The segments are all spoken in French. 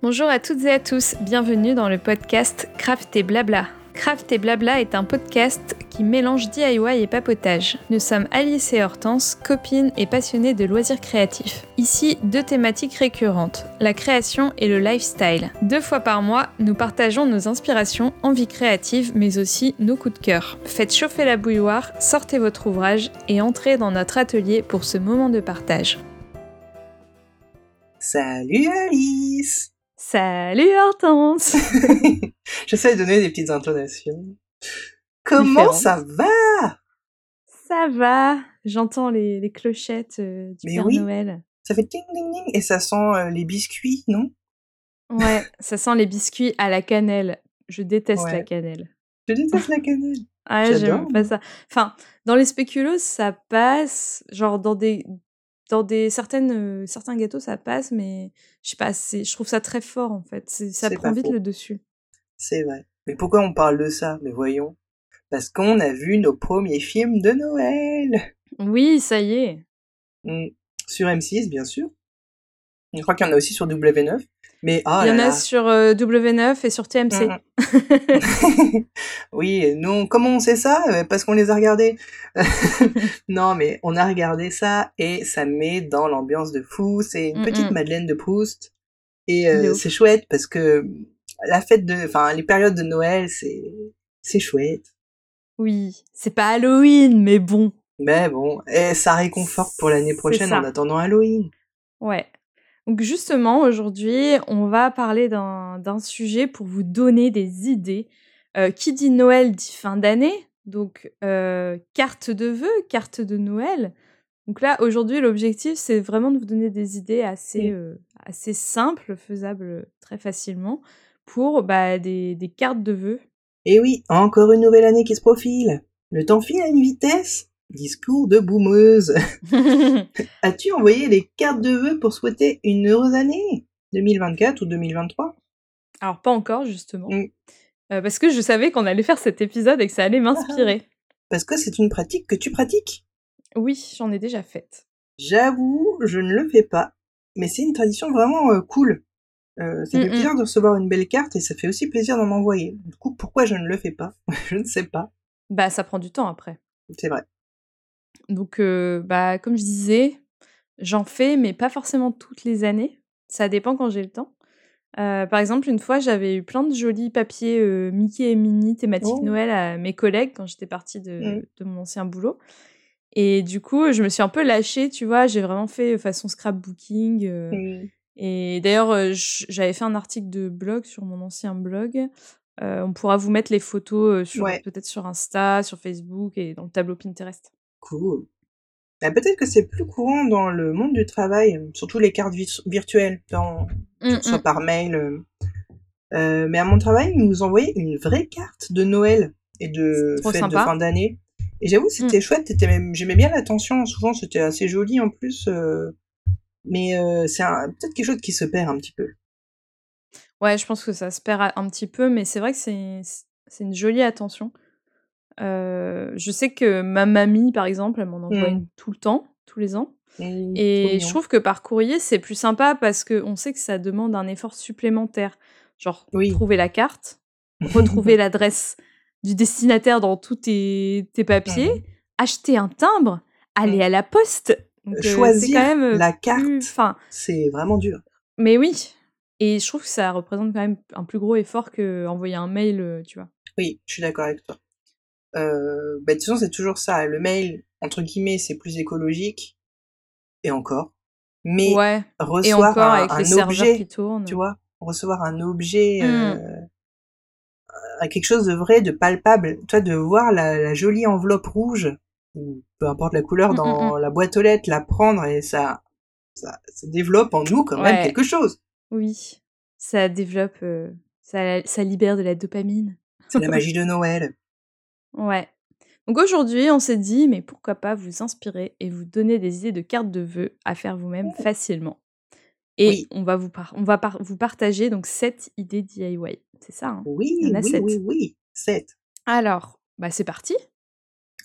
Bonjour à toutes et à tous, bienvenue dans le podcast Craft et Blabla. Craft et Blabla est un podcast qui mélange DIY et papotage. Nous sommes Alice et Hortense, copines et passionnées de loisirs créatifs. Ici, deux thématiques récurrentes, la création et le lifestyle. Deux fois par mois, nous partageons nos inspirations, envies créatives, mais aussi nos coups de cœur. Faites chauffer la bouilloire, sortez votre ouvrage et entrez dans notre atelier pour ce moment de partage. Salut Alice Salut Hortense J'essaie de donner des petites intonations. Comment ça va? Ça va J'entends les, les, clochettes euh, du Père Noël. Ça fait ting ding ding et ça sent euh, les biscuits, non? Ouais, ça sent les biscuits à la cannelle. Je déteste la cannelle. Je déteste la cannelle. Ah, j'aime pas ça. Enfin, dans les spéculoos, ça passe. Genre, dans des, dans des certaines, certains gâteaux, ça passe, mais je sais pas, je trouve ça très fort en fait. Ça prend vite le dessus. C'est vrai. Mais pourquoi on parle de ça? Mais voyons. Parce qu'on a vu nos premiers films de Noël. Oui, ça y est. Mmh. Sur M6, bien sûr. Je crois qu'il y en a aussi sur W9. Mais, oh Il y en a sur W9 et sur TMC. Mmh oui, nous, comment on sait ça? Euh, Parce qu'on les a regardés. non, mais on a regardé ça et ça met dans l'ambiance de fou. C'est une petite Madeleine de Proust. Et euh, c'est chouette parce que la fête de, enfin, les périodes de Noël, c'est, c'est chouette. Oui, c'est pas Halloween, mais bon. Mais bon, et ça réconforte pour l'année prochaine en attendant Halloween. Ouais. Donc justement, aujourd'hui, on va parler d'un sujet pour vous donner des idées. Euh, qui dit Noël dit fin d'année, donc euh, carte de vœux, carte de Noël. Donc là, aujourd'hui, l'objectif, c'est vraiment de vous donner des idées assez, euh, assez simples, faisables très facilement, pour bah, des, des cartes de vœux. Et oui, encore une nouvelle année qui se profile. Le temps file à une vitesse. Discours de boumeuse. As-tu envoyé les cartes de vœux pour souhaiter une heureuse année 2024 ou 2023 Alors pas encore justement. Mm. Euh, parce que je savais qu'on allait faire cet épisode et que ça allait m'inspirer. Parce que c'est une pratique que tu pratiques? Oui, j'en ai déjà faite. J'avoue, je ne le fais pas. Mais c'est une tradition vraiment euh, cool. Euh, ça fait plaisir de recevoir une belle carte et ça fait aussi plaisir d'en envoyer. Du coup, pourquoi je ne le fais pas? Je ne sais pas. Bah, ça prend du temps après. C'est vrai. Donc, bah, comme je disais, j'en fais, mais pas forcément toutes les années. Ça dépend quand j'ai le temps. par exemple, une fois, j'avais eu plein de jolis papiers Mickey et Minnie thématique oh. Noël à mes collègues quand j'étais partie de, mmh. de, mon ancien boulot. Et du coup, je me suis un peu lâchée, tu vois. J'ai vraiment fait façon scrapbooking. Mmh. Et d'ailleurs, j'avais fait un article de blog sur mon ancien blog. on pourra vous mettre les photos sur peut-être sur Insta, sur Facebook et dans le tableau Pinterest. Cool. Bah, peut-être que c'est plus courant dans le monde du travail, surtout les cartes virtuelles, dans, mmh, soit mmh. par mail. Euh, euh, mais à mon travail, ils nous envoyaient une vraie carte de Noël et de fête de fin d'année. Et j'avoue, mmh. c'était chouette. J'aimais bien l'attention. Souvent, c'était assez joli en plus. Euh, mais c'est peut-être quelque chose qui se perd un petit peu. Ouais, je pense que ça se perd un petit peu, mais c'est vrai que c'est une jolie attention je sais que ma mamie, par exemple, elle m'en envoie mmh. une tout le temps, tous les ans. et je trouve que par courrier, c'est plus sympa parce qu'on sait que ça demande un effort supplémentaire. Genre, trouver la carte, retrouver l'adresse du destinataire dans tous tes, papiers, mmh. acheter un timbre, aller mmh. à la poste. Choisir quand même la carte, c'est vraiment dur. Mais oui, et je trouve que ça représente quand même un plus gros effort que envoyer un mail, tu vois. Oui, je suis d'accord avec toi. Euh, bah, de toute façon, c'est toujours ça. Le mail, entre guillemets, c'est plus écologique. Et encore. Mais recevoir un, objet, tu vois, recevoir un objet, mmh. euh, quelque chose de vrai, de palpable, toi, de voir la, jolie enveloppe rouge, ou peu importe la couleur, mmh, dans mmh, la boîte aux lettres, la prendre et ça, ça, développe en nous quand même quelque chose. Oui, ça développe, euh, ça, ça libère de la dopamine. C'est la magie de Noël. Ouais. Donc aujourd'hui, on s'est dit, mais pourquoi pas vous inspirer et vous donner des idées de cartes de vœux à faire vous-même facilement. Et on va, vous, on va vous partager donc 7 idées DIY. C'est ça, hein? Oui, oui, oui, oui, 7. Alors, bah c'est parti.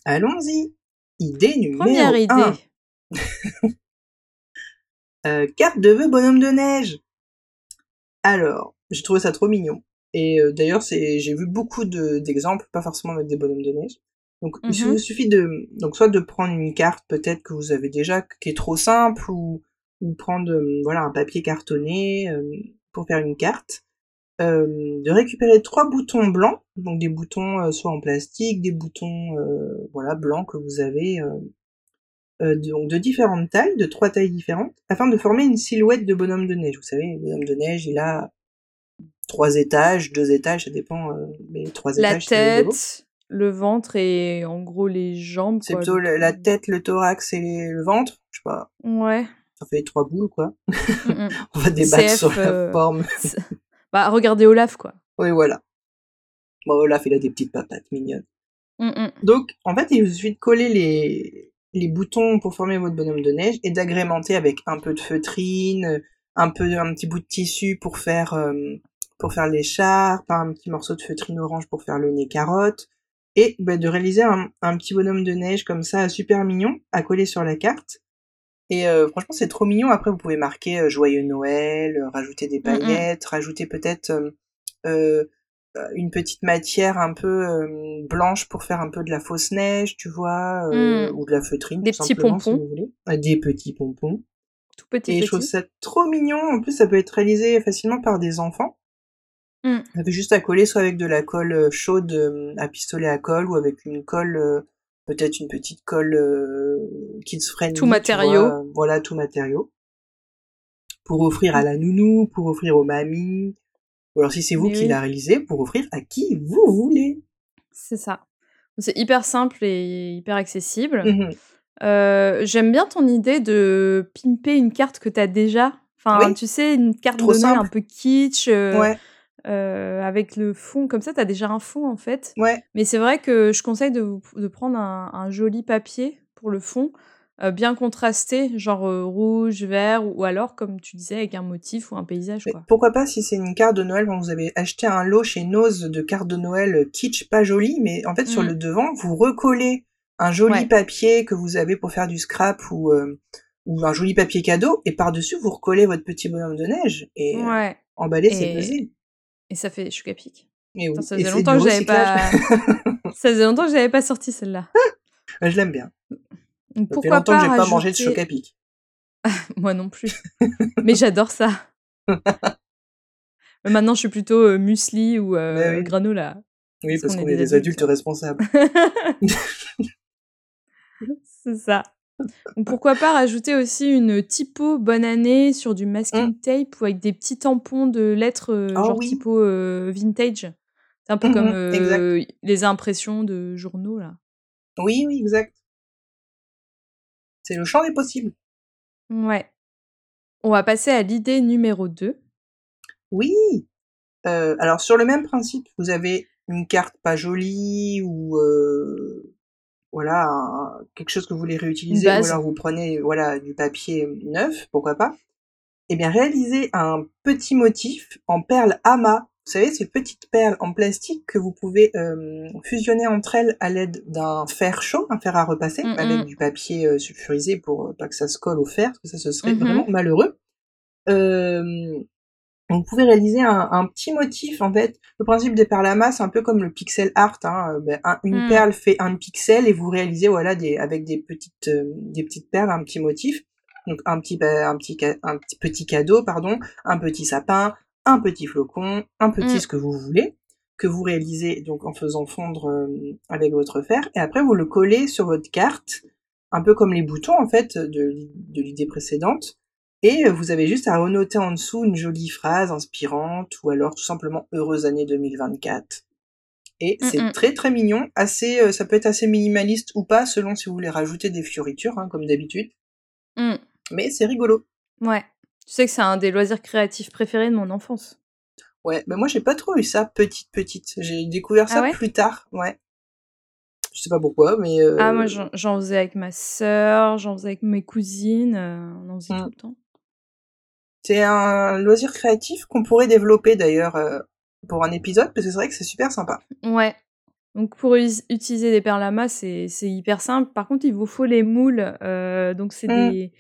Allons-y. Idée numéro Première idée. euh, carte de vœux bonhomme de neige. Alors, j'ai trouvé ça trop mignon. Et euh, d'ailleurs, c'est, j'ai vu beaucoup d'exemples, pas forcément avec des bonhommes de neige. Donc, il mm-hmm. suffit de, donc soit de prendre une carte peut-être que vous avez déjà, qui est trop simple, ou, ou prendre, euh, voilà, un papier cartonné euh, pour faire une carte. de récupérer trois boutons blancs, donc des boutons soit en plastique, des boutons voilà blancs que vous avez de, de différentes tailles, de trois tailles différentes, afin de former une silhouette de bonhomme de neige. Vous savez, le bonhomme de neige, il a trois étages, deux étages, ça dépend, euh, mais trois la étages. La tête, le ventre et en gros les jambes. C'est plutôt la, tête, le thorax et le ventre, je sais pas. Ouais. Ça fait trois boules, quoi. On va débattre sur la euh, forme. bah, regardez Olaf, quoi. Oui, voilà. Bon, Olaf, il a des petites papates mignonnes. Donc, en fait, il suffit de coller les, les boutons pour former votre bonhomme de neige et d'agrémenter avec un peu de feutrine, un peu un petit bout de tissu pour faire euh, pour faire l'écharpe, un petit morceau de feutrine orange pour faire le nez carotte et bah, de réaliser un, un, petit bonhomme de neige comme ça super mignon à coller sur la carte. Et euh, franchement, c'est trop mignon. Après, vous pouvez marquer euh, joyeux Noël, rajouter des paillettes, rajouter peut-être euh, une petite matière un peu euh, blanche pour faire un peu de la fausse neige, tu vois, euh, mmh. ou de la feutrine. Des petits pompons. Ah, des petits pompons. Tout petits. Et je trouve ça trop mignon. En plus, ça peut être réalisé facilement par des enfants. Fait juste à coller soit avec de la colle chaude à pistolet à colle ou avec une colle, peut-être une petite colle se friendly. Tout matériau. voilà, tout matériau. Pour offrir à la nounou, pour offrir aux mamies, ou alors si c'est vous qui l'a réalisé, pour offrir à qui vous voulez. C'est ça. C'est hyper simple et hyper accessible. Mmh euh, j'aime bien ton idée de pimper une carte que tu as déjà. Enfin, tu sais, une carte de un peu kitsch. Euh, euh, avec le fond, comme ça, tu as déjà un fond en fait. Ouais. Mais c'est vrai que je conseille de, de prendre un, un, joli papier pour le fond euh, bien contrasté, genre euh, rouge, vert, ou, alors, comme tu disais, avec un motif ou un paysage. Quoi. Pourquoi pas si c'est une carte de Noël, quand vous avez acheté un lot chez Nose de cartes de Noël kitsch, pas joli, mais en fait sur mmh. le devant, vous recollez un joli papier que vous avez pour faire du scrap ou, ou un joli papier cadeau, et par-dessus vous recollez votre petit bonhomme de neige, et ouais. emballé, c'est pesé. Et ça fait chouca pic. ça faisait longtemps que j'avais pas. ça faisait longtemps que j'avais pas sorti celle-là. Je l'aime bien. Pourquoi ça fait longtemps que j'ai pas mangé de choc à pic. Moi non plus. Mais j'adore ça. Maintenant, je suis plutôt euh, muesli ou euh, granola. Oui, parce, qu'on est, des adultes, responsables. C'est ça. Pourquoi pas rajouter aussi une typo bonne année sur du masking mmh. tape ou avec des petits tampons de lettres euh, ah genre typo vintage. C'est un peu mmh comme les impressions de journaux là. Oui, oui, exact. C'est le champ des possibles. Ouais. On va passer à l'idée numéro 2. Oui. Euh, alors sur le même principe, vous avez une carte pas jolie ou euh, voilà quelque chose que vous voulez réutiliser ou alors vous prenez voilà du papier neuf, pourquoi pas. Eh bien réalisez un petit motif en perles amas vous savez, ces petites perles en plastique que vous pouvez euh, fusionner entre elles à l'aide d'un fer chaud, un fer à repasser, mm, avec mm. du papier euh, sulfurisé pour euh, pas que ça se colle au fer, parce que ça, ce serait mm-hmm. vraiment malheureux. Vous pouvez réaliser un, petit motif, en fait. Le principe des perles à masse, un peu comme le pixel art. Hein. Ben, une mm. perle fait un pixel et vous réalisez, voilà, des, avec des petites, des petites perles, un petit motif. Donc un petit, un petit, un petit, petit cadeau, pardon, un petit sapin, un petit flocon, un petit mmh. ce que vous voulez, que vous réalisez donc en faisant fondre euh, avec votre fer, et après vous le collez sur votre carte, un peu comme les boutons en fait de, l'idée précédente, et vous avez juste à renoter en dessous une jolie phrase inspirante, ou alors tout simplement heureuse année 2024. Et mmh, c'est mmh. très très mignon, assez, euh, ça peut être assez minimaliste ou pas, selon si vous voulez rajouter des fioritures, hein, comme d'habitude. Mais c'est rigolo. Ouais. Tu sais que c'est un des loisirs créatifs préférés de mon enfance. Ouais, mais moi j'ai pas trop eu ça petite petite. J'ai découvert ah ça plus tard, ouais. Je sais pas pourquoi, mais. Euh... Ah moi j'en faisais avec ma sœur, j'en faisais avec mes cousines, euh, on en faisait tout le temps. C'est un loisir créatif qu'on pourrait développer d'ailleurs euh, pour un épisode parce que c'est vrai que c'est super sympa. Ouais. Donc pour utiliser des perles à c'est hyper simple. Par contre il vous faut les moules, euh, donc c'est mmh. des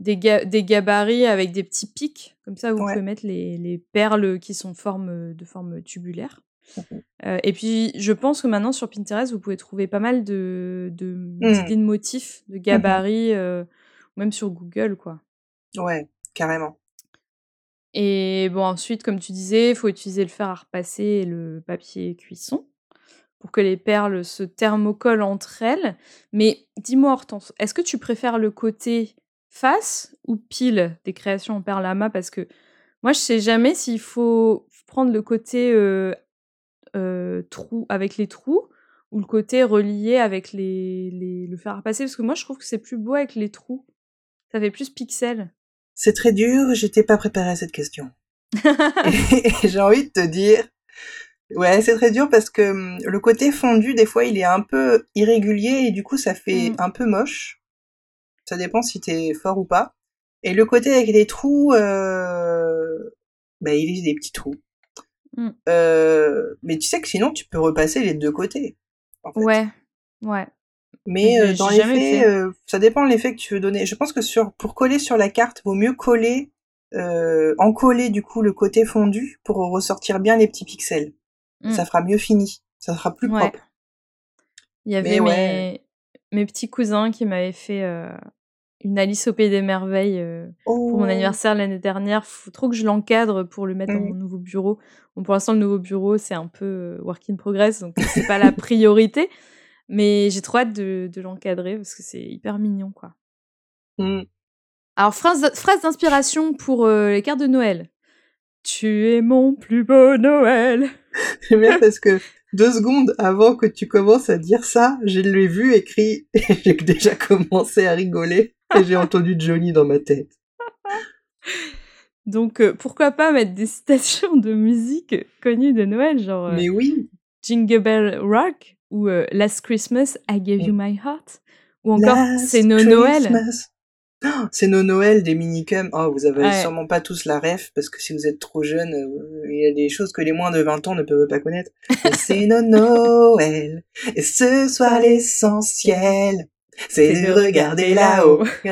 des, des gabarits avec des petits pics. Comme ça, vous pouvez mettre les, les, perles qui sont forme, de forme tubulaire. Euh, et puis, je pense que maintenant sur Pinterest, vous pouvez trouver pas mal de, de mmh. d'idées de motifs, de mmh gabarits, euh, même sur Google, quoi. Ouais, carrément. Et bon, ensuite, comme tu disais, il faut utiliser le fer à repasser et le papier cuisson pour que les perles se thermocollent entre elles. Mais dis-moi, Hortense, est-ce que tu préfères le côté face ou pile des créations en perles à Parce que moi, je sais jamais s'il faut prendre le côté trou avec les trous ou le côté relié avec les, les, le fer à repasser parce que moi je trouve que c'est plus beau avec les trous. Ça fait plus pixels. C'est très dur, j'étais pas préparée à cette question. et j'ai envie de te dire, ouais, c'est très dur parce que hum, le côté fondu, des fois, il est un peu irrégulier et du coup, ça fait mmh. un peu moche. Ça dépend si t'es fort ou pas. Et le côté avec les trous, euh... bah, il est des petits trous. Mmh. Euh, mais tu sais que sinon, tu peux repasser les deux côtés. Ouais, ouais. Mais euh, dans les faits, euh, ça dépend de l'effet que tu veux donner. Je pense que sur, pour coller sur la carte, vaut mieux coller, en coller du coup le côté fondu pour ressortir bien les petits pixels. Mmh. Ça fera mieux fini. Ça sera plus propre. Il y avait mes, mes petits cousins qui m'avaient fait une Alice au Pays des Merveilles euh, pour mon oh. anniversaire l'année dernière. Faut trop que je l'encadre pour le mettre dans mon mmh. nouveau bureau. Bon, pour l'instant, le nouveau bureau, c'est un peu euh, work in progress, donc c'est pas la priorité. Mais j'ai trop hâte de, de l'encadrer parce que c'est hyper mignon, quoi. Mmh. Alors, phrase, phrase d'inspiration pour euh, les cartes de Noël. Tu es mon plus beau Noël. C'est bien parce que deux secondes avant que tu commences à dire ça, je l'ai vu écrit et j'ai déjà commencé à rigoler et j'ai entendu Johnny dans ma tête. Donc euh, pourquoi pas mettre des citations de musique connues de Noël, genre euh, Mais oui. Jingle Bell Rock? Ou euh, Last Christmas I Gave You My Heart ou encore C'est nos Noël. c'est nos Noël des minicums. Oh, vous avez sûrement pas tous la ref parce que si vous êtes trop jeune, il y a des choses que les moins de 20 ans ne peuvent pas connaître. c'est nos Noël et ce soir l'essentiel c'est de regarder là-haut. oh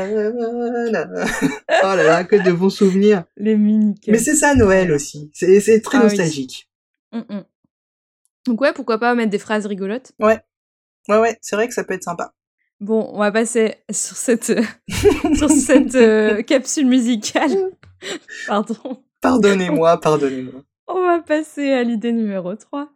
là là, que de bons souvenirs. Les mini Mais c'est ça Noël aussi. C'est très ah nostalgique. Mm, mm. Donc ouais, pourquoi pas mettre des phrases rigolotes Ouais. Ouais, ouais, c'est vrai que ça peut être sympa. Bon, on va passer sur cette, sur cette euh, capsule musicale. Pardon. Pardonnez-moi, pardonnez-moi. On va passer à l'idée numéro 3.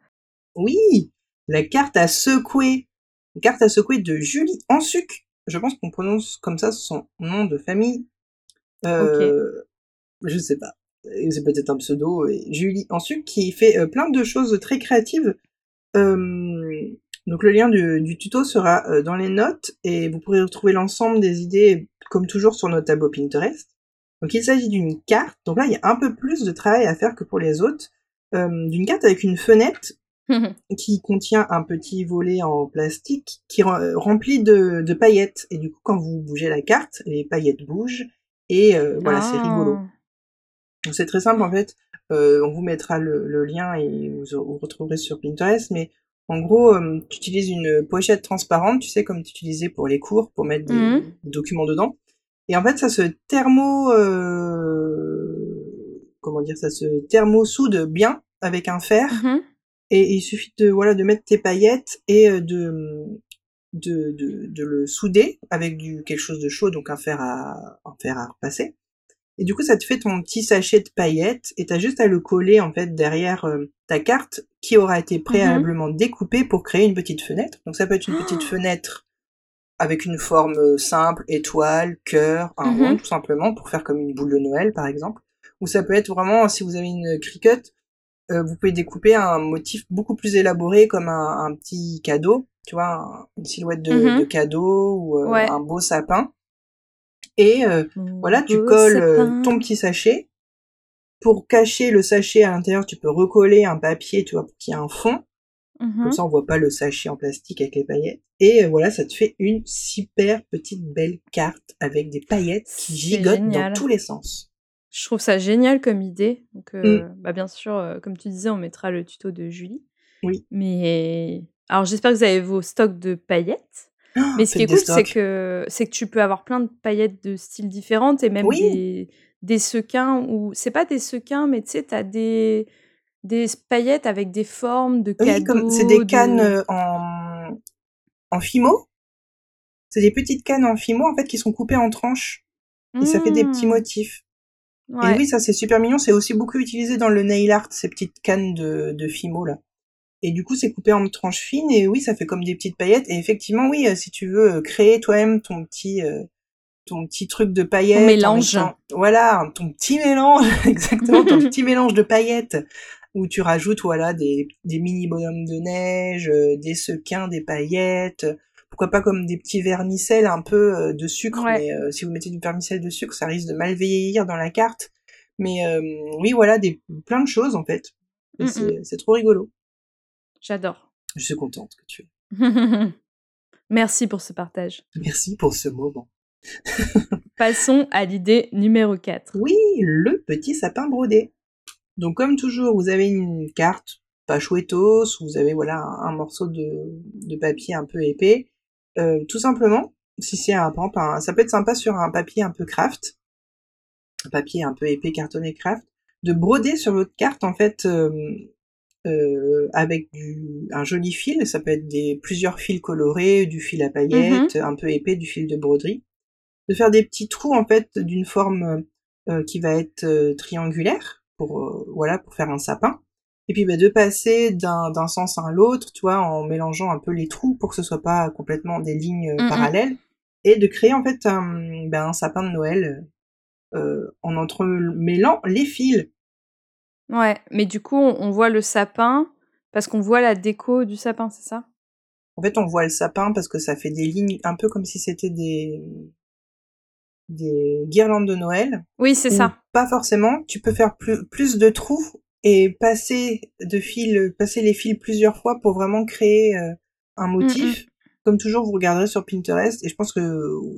Oui, la carte à secouer. Une carte à secouer de Julie Ansuc. Je pense qu'on prononce comme ça son nom de famille. Euh, Je sais pas. C'est peut-être un pseudo. Julie Ansuc qui fait euh, plein de choses très créatives. Euh, donc le lien du, tuto sera euh, dans les notes et vous pourrez retrouver l'ensemble des idées comme toujours sur notre tableau Pinterest. Donc il s'agit d'une carte. Donc là il y a un peu plus de travail à faire que pour les autres. d'une carte avec une fenêtre qui contient un petit volet en plastique qui rempli de, de, paillettes. Et du coup, quand vous bougez la carte, les paillettes bougent. Et euh, voilà, c'est rigolo. C'est très simple en fait. Euh, on vous mettra le, lien et vous, vous, retrouverez sur Pinterest. Mais en gros, euh, tu utilises une pochette transparente, tu sais, comme tu utilisais pour les cours, pour mettre des, mmh. documents dedans. Et en fait, ça se thermo... comment dire Ça se thermo-soude bien avec un fer. Mmh et il suffit de voilà de mettre tes paillettes et euh, de de, de, de le souder avec du quelque chose de chaud, donc un fer à un fer à repasser. Et du coup, ça te fait ton petit sachet de paillettes et t'as juste à le coller en fait derrière euh, ta carte qui aura été mhm. préalablement découpée pour créer une petite fenêtre. Donc ça peut être une petite ah. fenêtre avec une forme euh, simple, étoile, cœur, un rond mhm. tout simplement pour faire comme une boule de Noël par exemple. Ou ça peut être vraiment si vous avez une cricut, euh, vous pouvez découper un motif beaucoup plus élaboré comme un, petit cadeau, tu vois, une silhouette de, mm-hmm. cadeau ou euh, un beau sapin. Et euh, voilà, tu colles ton petit sachet. Pour cacher le sachet à l'intérieur, tu peux recoller un papier, tu vois, pour qu'il y ait un fond. Comme mm-hmm. ça, on voit pas le sachet en plastique avec les paillettes. Et voilà, ça te fait une super petite belle carte avec des paillettes qui gigotent dans tous les sens. Je trouve ça génial comme idée. Donc, euh, mmh. bah, bien sûr, euh, comme tu disais, on mettra le tuto de Julie. Oui. Mais alors, j'espère que vous avez vos stocks de paillettes. Mais ce qui est cool, c'est que, c'est que tu peux avoir plein de paillettes de styles différentes et même des, des sequins ou c'est pas des sequins, mais tu sais, t'as des, des paillettes avec des formes de cadeaux. c'est des cannes euh, en, en fimo. C'est des petites cannes en fimo, en fait, qui sont coupées en tranches. Et ça fait des petits mmh. motifs. Et oui, ça, c'est super mignon. C'est aussi beaucoup utilisé dans le nail art, ces petites cannes de, de fimo, là. Et du coup, c'est coupé en tranches fines et oui, ça fait comme des petites paillettes. Et effectivement, oui, euh, si tu veux euh, créer toi-même ton petit euh, ton petit truc de paillettes, ton mélange. voilà, ton petit mélange, exactement, ton petit mélange de paillettes où tu rajoutes voilà des, des mini bonhommes de neige, des sequins, des paillettes. Pourquoi pas comme des petits vermicelles un peu de sucre, mais si vous mettez du vermicelle de sucre, ça risque de mal vieillir dans la carte. Mais oui, voilà, des plein de choses en fait. Mm, mm. C'est trop rigolo. J'adore. Je suis contente que tu aies. Merci pour ce partage. Merci pour ce moment. Passons à l'idée numéro 4. Oui, le petit sapin brodé. Donc comme toujours, vous avez une carte, pas chouettos, vous avez voilà un, morceau de, papier un peu épais. Euh, tout simplement, si c'est un, un, ça peut être sympa sur un papier un peu craft, un papier un peu épais cartonné craft, de broder sur votre carte en fait euh, euh, avec du, un joli fil, ça peut être des plusieurs fils colorés, du fil à paillettes, mm-hmm. un peu épais, du fil de broderie, de faire des petits trous en fait d'une forme euh, qui va être euh, triangulaire pour voilà pour faire un sapin, et puis bah, de passer d'un sens à l'autre, tu vois, en mélangeant un peu les trous pour que ce soit pas complètement des lignes parallèles, et de créer en fait un, ben, un sapin de Noël en entremêlant les fils. Ouais, mais du coup, on voit le sapin parce qu'on voit la déco du sapin, c'est ça? En fait, on voit le sapin parce que ça fait des lignes un peu comme si c'était des des guirlandes de Noël. Oui, c'est ça. Pas forcément, tu peux faire plus, plus de trous et passer de fil, passer les fils plusieurs fois pour vraiment créer euh, un mmh, motif. Mmh. Comme toujours, vous regarderez sur Pinterest et je pense que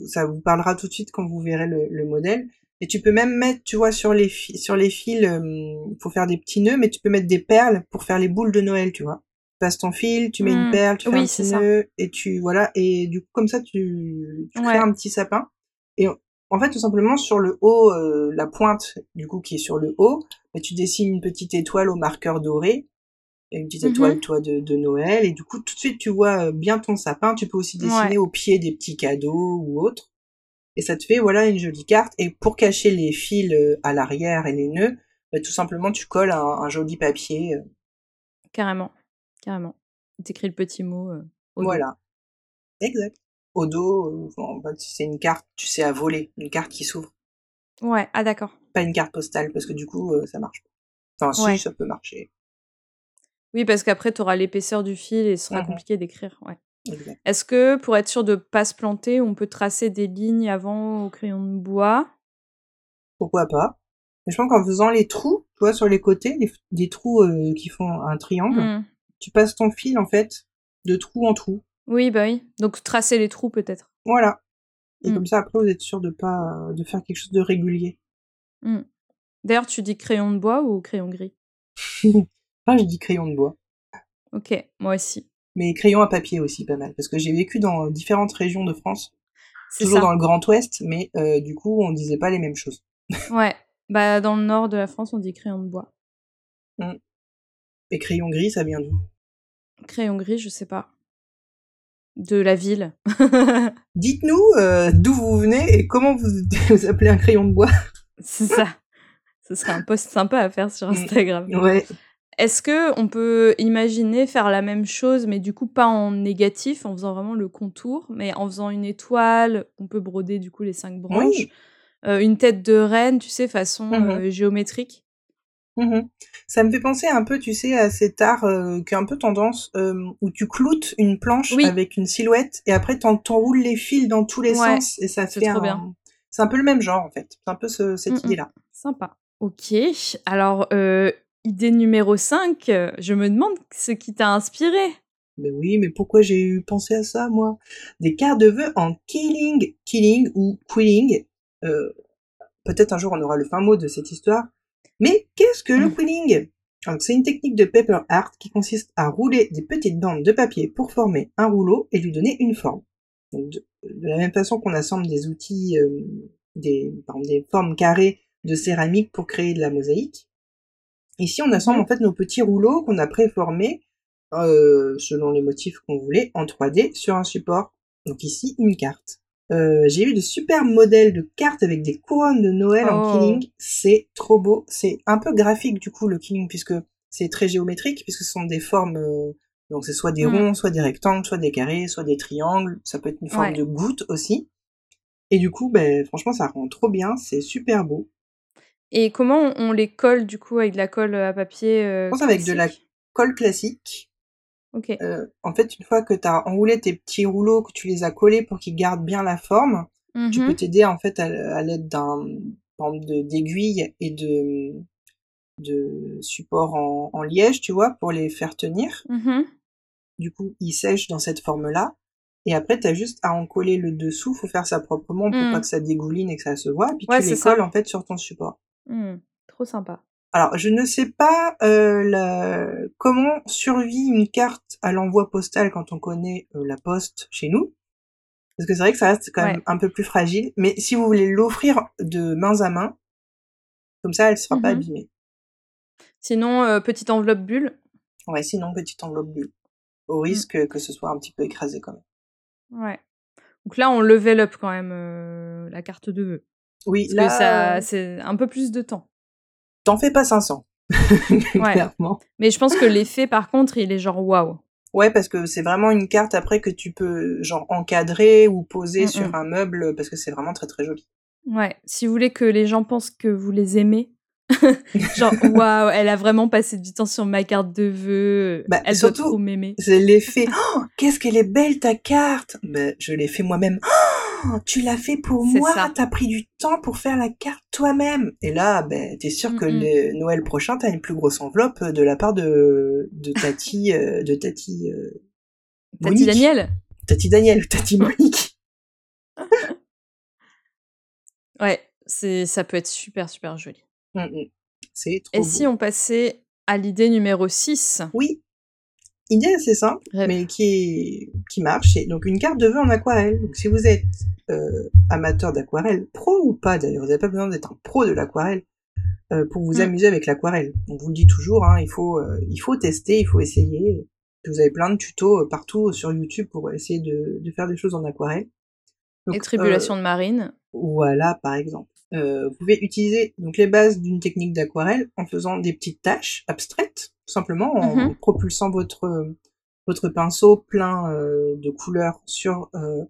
ça vous parlera tout de suite quand vous verrez le, le modèle. Et tu peux même mettre, tu vois, sur les, sur les fils, euh, faut faire des petits nœuds, mais tu peux mettre des perles pour faire les boules de Noël, tu vois. Tu passes ton fil, tu mets une mmh. perle, tu fais un petit nœud, et tu, voilà, et du coup, comme ça, tu, tu crées un petit sapin. Et en fait, tout simplement, sur le haut, euh, la pointe, du coup, qui est sur le haut, bah, tu dessines une petite étoile au marqueur doré, une petite étoile, mmh toi, de, de, Noël, et du coup, tout de suite, tu vois euh, bien ton sapin. Tu peux aussi dessiner au pied des petits cadeaux ou autres et ça te fait voilà une jolie carte. Et pour cacher les fils euh, à l'arrière et les nœuds, bah, tout simplement tu colles un, joli papier. Euh. Carrément, carrément. T'écris le petit mot euh, au voilà. Exact. Au dos, c'est une carte, tu sais, à voler, une carte qui s'ouvre. Ouais, ah d'accord. Pas une carte postale, parce que du coup, ça marche pas. Enfin, si, ça peut marcher. Oui, parce qu'après, tu auras l'épaisseur du fil et ce sera mmh compliqué d'écrire. Ouais. Est-ce que pour être sûr de pas se planter, on peut tracer des lignes avant au crayon de bois? Pourquoi pas Mais je pense qu'en faisant les trous, tu vois, sur les côtés, des trous euh, qui font un triangle, mmh. tu passes ton fil en fait de trou en trou. Oui, bah oui. Donc tracer les trous peut-être. Voilà. Et mmh. comme ça, après, vous êtes sûr de pas de faire quelque chose de régulier. Mmh. D'ailleurs, tu dis crayon de bois ou crayon gris? Ah, je dis crayon de bois. Ok, moi aussi mais crayon à papier aussi pas mal. Parce que j'ai vécu dans différentes régions de France toujours dans le Grand Ouest mais euh, du coup on disait pas les mêmes choses. Ouais. Bah dans le nord de la France on dit crayon de bois. Mmh. et crayon gris ça vient d'où? Crayon gris je sais pas. De la ville. Dites-nous euh, d'où vous venez et comment vous, vous appelez un crayon de bois? C'est ça. Ce serait un post sympa à faire sur mmh. Instagram. Ouais est-ce que on peut imaginer faire la même chose, mais du coup pas en négatif, en faisant vraiment le contour, mais en faisant une étoile, on peut broder du coup les cinq branches, euh, une tête de reine, tu sais, façon mmh euh, géométrique? Mmh Ça me fait penser un peu, tu sais, à cet art euh, qui a un peu tendance où tu cloutes une planche avec une silhouette et après t'enroules les fils dans tous les sens et ça fait un... bien. C'est un peu le même genre en fait. C'est un peu cette mmh idée-là. Sympa. Ok. Alors, Idée numéro 5, je me demande ce qui t'a inspiré. Mais oui, mais pourquoi j'ai eu pensé à ça, moi? Des cartes de vœux en killing, killing ou quilling. Euh, peut-être un jour on aura le fin mot de cette histoire. Mais qu'est-ce que le mmh. quilling? C'est une technique de paper art qui consiste à rouler des petites bandes de papier pour former un rouleau et lui donner une forme. de, la même façon qu'on assemble des outils, des, des formes carrées de céramique pour créer de la mosaïque. Ici, on assemble en fait nos petits rouleaux qu'on a préformés euh, selon les motifs qu'on voulait en 3D sur un support. Donc ici, une carte. Euh, j'ai eu de super modèles de cartes avec des couronnes de Noël en oh. killing. C'est trop beau. C'est un peu graphique du coup le killing puisque c'est très géométrique puisque ce sont des formes. Euh, donc c'est soit des hmm. ronds, soit des rectangles, soit des carrés, soit des triangles. Ça peut être une forme de goutte aussi. Et du coup, ben franchement, ça rend trop bien. C'est super beau. Et comment on les colle du coup avec de la colle à papier euh, Je pense avec de la colle classique. Ok. Euh, en fait, une fois que tu as enroulé tes petits rouleaux, que tu les as collés pour qu'ils gardent bien la forme, tu peux mmh t'aider en fait à, l'aide d'un d'aiguilles et de de supports en, liège, tu vois, pour les faire tenir. Mmh du coup, ils sèchent dans cette forme-là. Et après, tu as juste à en coller le dessous. Faut faire ça proprement pour pas mmh. que ça dégouline et que ça se voit. Puis tu les colles en fait sur ton support. Mmh, trop sympa. Alors, je ne sais pas euh, comment survit une carte à l'envoi postal quand on connaît euh, la poste chez nous. Parce que c'est vrai que ça reste quand même un peu plus fragile. Mais si vous voulez l'offrir de main à main, comme ça, elle ne sera pas mmh abîmée. Sinon, euh, petite enveloppe bulle. Ouais, sinon, petite enveloppe bulle. Au mmh. risque que ce soit un petit peu écrasé quand même. Ouais. Donc là, on level up quand même la carte de vœux. Oui, là, ça, c'est un peu plus de temps. T'en fais pas 500. ouais. Mais je pense que l'effet, par contre, il est genre waouh. Ouais, parce que c'est vraiment une carte après que tu peux genre encadrer ou poser sur un meuble parce que c'est vraiment très très joli. Ouais, si vous voulez que les gens pensent que vous les aimez, Genre, waouh, elle a vraiment passé du temps sur ma carte de vœux. Bah, elle surtout, doit trop m'aimer. C'est l'effet. Oh, qu'est-ce qu'elle est belle ta carte. Bah, je l'ai fait moi-même. Oh, tu l'as fait pour moi. T'as pris du temps pour faire la carte toi-même. Et là, ben, t'es sûr que le Noël prochain, t'as une plus grosse enveloppe de la part de de Tati, euh, de Tati. Euh, Tati Daniel. Tati Daniel, Tati Monique. ouais, c'est ça peut être super super joli. C'est trop Et si on passait à l'idée numéro 6 Oui. Idée assez simple, mais qui, qui marche. donc une carte de vœux en aquarelle. Donc si vous êtes euh, amateur d'aquarelle, pro ou pas d'ailleurs, vous n'avez pas besoin d'être un pro de l'aquarelle euh, pour vous mmh. amuser avec l'aquarelle. On vous le dit toujours, hein, il, faut, euh, il faut tester, il faut essayer. Vous avez plein de tutos partout sur YouTube pour essayer de, de faire des choses en aquarelle. Donc, Et tribulation de marine. Voilà, par exemple. Euh, vous pouvez utiliser donc les bases d'une technique d'aquarelle en faisant des petites tâches abstraites, tout simplement en mmh propulsant votre votre pinceau plein euh, de couleurs sur euh,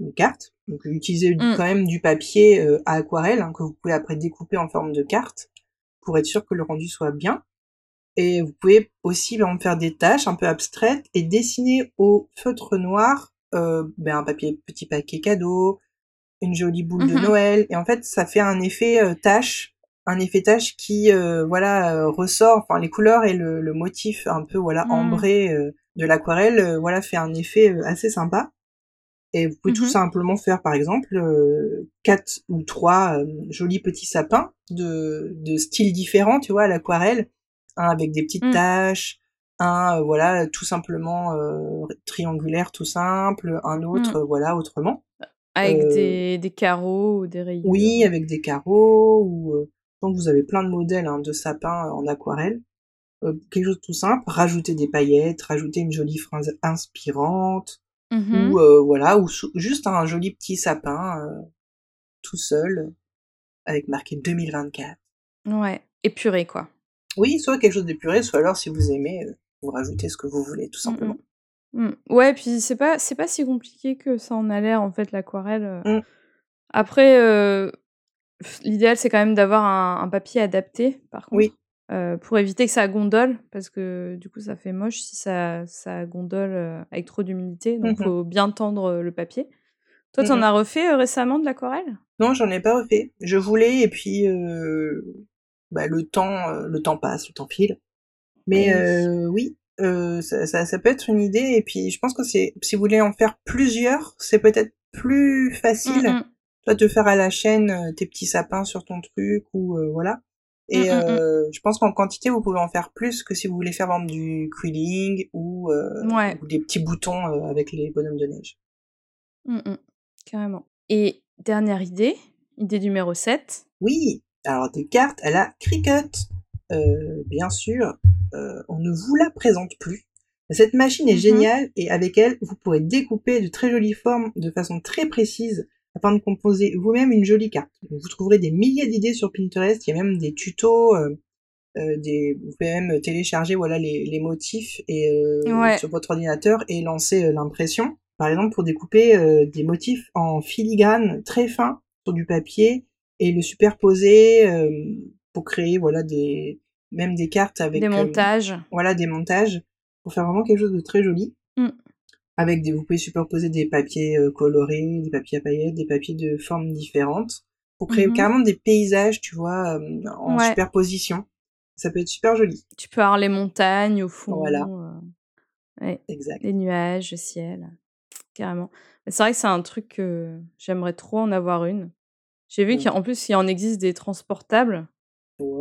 une carte. Donc utilisez mmh. quand même du papier à aquarelle hein, que vous pouvez après découper en forme de carte pour être sûr que le rendu soit bien. Et vous pouvez aussi ben, faire des tâches un peu abstraites et dessiner au feutre noir ben, un papier petit paquet cadeau, une jolie boule de mmh Noël et en fait ça fait un effet euh, tache un effet tache qui euh, voilà euh, ressort enfin les couleurs et le, le motif un peu voilà mmh. ambré de l'aquarelle voilà fait un effet assez sympa. Et vous pouvez tout mmh simplement faire par exemple quatre ou trois jolis petits sapins de, de styles différents tu vois à l'aquarelle. Un avec des petites taches un voilà tout simplement triangulaire tout simple un autre voilà autrement. Avec euh, des, des, carreaux ou des rayures. Oui, avec des carreaux. Ou, euh, donc vous avez plein de modèles hein, de sapins en aquarelle. Euh, quelque chose de tout simple. Rajouter des paillettes, rajouter une jolie phrase inspirante. Mmh ou voilà, ou juste un joli petit sapin tout seul avec marqué 2024. Ouais, épuré quoi. Oui, soit quelque chose d'épuré, soit alors si vous aimez, vous rajoutez ce que vous voulez tout mmh simplement. Mmh. Ouais, puis c'est pas c'est pas si compliqué que ça en a l'air, en fait, l'aquarelle, euh. Après, euh, l'idéal, c'est quand même d'avoir un papier adapté, par contre, Oui. Euh, pour éviter que ça gondole, parce que, du coup, ça fait moche si ça ça gondole, avec trop d'humidité, donc il mmh faut bien tendre, le papier. Toi, tu en as refait, récemment de l'aquarelle? Non, j'en ai pas refait. Je voulais et puis, bah, le temps, le temps passe, le temps file. Mais oui, euh, ça, ça, ça, peut être une idée. Et puis, je pense que c'est, si vous voulez en faire plusieurs, c'est peut-être plus facile. Mm, mm. Toi, de faire à la chaîne euh, tes petits sapins sur ton truc ou euh, voilà. Et mm, euh, je pense qu'en quantité, vous pouvez en faire plus que si vous voulez faire vendre du quilling ou, ou des petits boutons avec les bonhommes de neige. Mmh Carrément. Et dernière idée, idée numéro 7. Oui, alors des cartes à la Cricut. Euh, bien sûr, euh, on ne vous la présente plus. Cette machine est mmh géniale et avec elle, vous pourrez découper de très jolies formes de façon très précise afin de composer vous-même une jolie carte. Vous trouverez des milliers d'idées sur Pinterest, il y a même des tutos, euh, euh, des, vous pouvez même télécharger voilà les, les motifs et euh, sur votre ordinateur et lancer euh, l'impression. Par exemple, pour découper euh, des motifs en filigrane très fin sur du papier et le superposer pour créer voilà des même des cartes avec des montages. voilà des montages pour faire vraiment quelque chose de très joli. Mmh avec des, vous pouvez superposer des papiers euh, colorés, des papiers à paillettes, des papiers de formes différentes pour créer mmh carrément des paysages, tu vois, euh, en superposition. Ça peut être super joli. Tu peux avoir les montagnes au fond. Voilà. Euh, exact. Les nuages, le ciel. Carrément. C'est vrai que c'est un truc que j'aimerais trop en avoir une. J'ai vu qu'en plus, il en existe des transportables.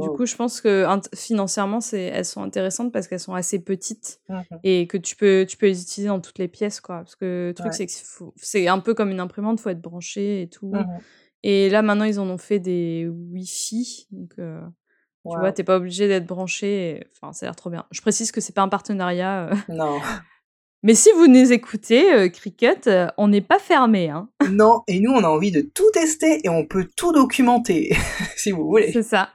Du coup, je pense que financièrement, c'est, elles sont intéressantes parce qu'elles sont assez petites mmh et que tu peux, tu peux les utiliser dans toutes les pièces, quoi. Parce que le truc, c'est que c'est un peu comme une imprimante, faut être branché et tout. Mmh et là, maintenant, ils en ont fait des Wi-Fi, donc euh, tu vois, t'es pas obligé d'être branché. Enfin, ça a l'air trop bien. Je précise que c'est pas un partenariat. Euh. Non. Mais si vous nous écoutez, euh, Cricket, on n'est pas fermé. Hein. Non, et nous, on a envie de tout tester et on peut tout documenter, si vous voulez. C'est ça.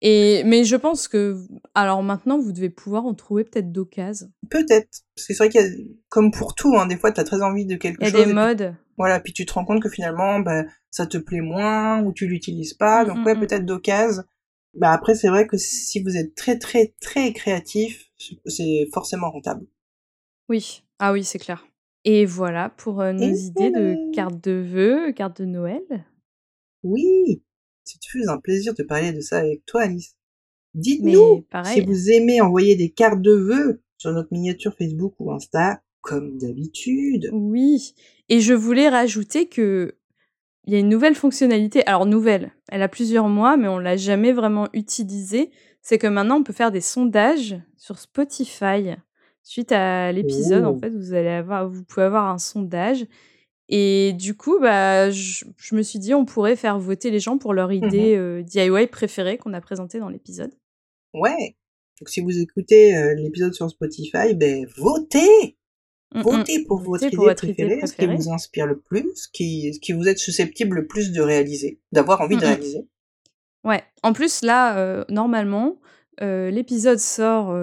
Et, mais je pense que, alors maintenant, vous devez pouvoir en trouver peut-être d'occasion. Peut-être. Parce que c'est vrai qu'il y a, comme pour tout, hein, des fois, tu as très envie de quelque chose. Il y a des modes. voilà, puis tu te rends compte que finalement, bah, ça te plaît moins, ou tu l'utilises pas. Donc, mmh, ouais, mmh. peut-être d'occasion. Bah, après, c'est vrai que si vous êtes très, très, très créatif, c'est forcément rentable. Oui. Ah oui, c'est clair. Et voilà pour euh, nos idées de cartes de vœux, cartes de Noël. Oui, c'est un plaisir de parler de ça avec toi, Alice. Dites-nous si vous aimez envoyer des cartes de vœux sur notre miniature Facebook ou Insta, comme d'habitude. Oui, et je voulais rajouter que il y a une nouvelle fonctionnalité. Alors nouvelle, elle a plusieurs mois, mais on l'a jamais vraiment utilisée. C'est que maintenant on peut faire des sondages sur Spotify. Suite à l'épisode, en oh. fait, vous allez avoir, vous pouvez avoir un sondage et du coup, bah, je, me suis dit, on pourrait faire voter les gens pour leur mmh idée euh, DIY préférée qu'on a présentée dans l'épisode. Ouais. Donc si vous écoutez euh, l'épisode sur Spotify, ben votez mmh, mmh. Votez pour, votre, idée préférée, ce qui vous inspire le plus, ce qui, ce qui vous êtes susceptible le plus de réaliser, d'avoir envie de réaliser. Ouais. En plus, là, euh, normalement, l'épisode sort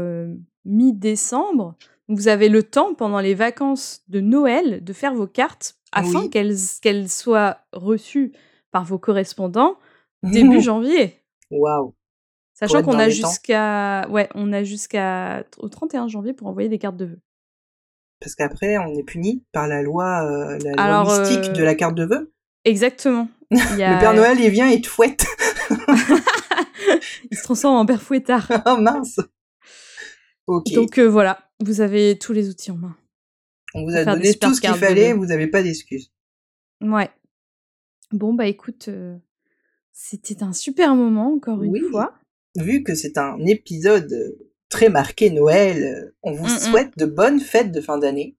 mi-décembre. Vous avez le temps pendant les vacances de Noël de faire vos cartes afin qu'elles soient reçues par vos correspondants début janvier. Waouh. Sachant qu'on a jusqu'à ouais, on a jusqu'à au 31 janvier pour envoyer des cartes de vœux. Parce qu'après on est puni par la loi euh, la loi mystique de la euh, carte de vœux. Exactement. Le Père Noël il vient et te fouette. il se transforme en père fouettard. oh mince. Donc euh, voilà, vous avez tous les outils en main. On vous a donné tout ce qu'il fallait, vous n'avez pas d'excuses. Ouais. Bon, bah écoute, euh, c'était un super moment, encore une fois. Vu que c'est un épisode euh, très marqué Noël, on vous mm, mm. souhaite de bonnes fêtes de fin d'année.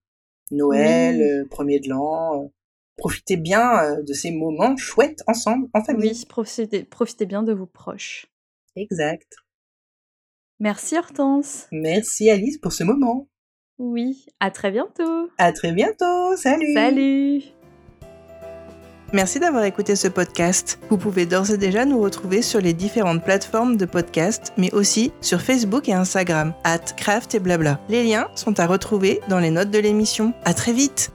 Noël, euh, premier de l'an. profitez bien de ces moments chouettes ensemble, en famille. Oui, profitez, profitez bien de vos proches. Exact. Merci Hortense. Merci Alice pour ce moment. Oui, à très bientôt. À très bientôt. Salut. Salut. Merci d'avoir écouté ce podcast. Vous pouvez d'ores et déjà nous retrouver sur les différentes plateformes de podcast, mais aussi sur Facebook et Instagram, at craft et blabla. Les liens sont à retrouver dans les notes de l'émission. À très vite!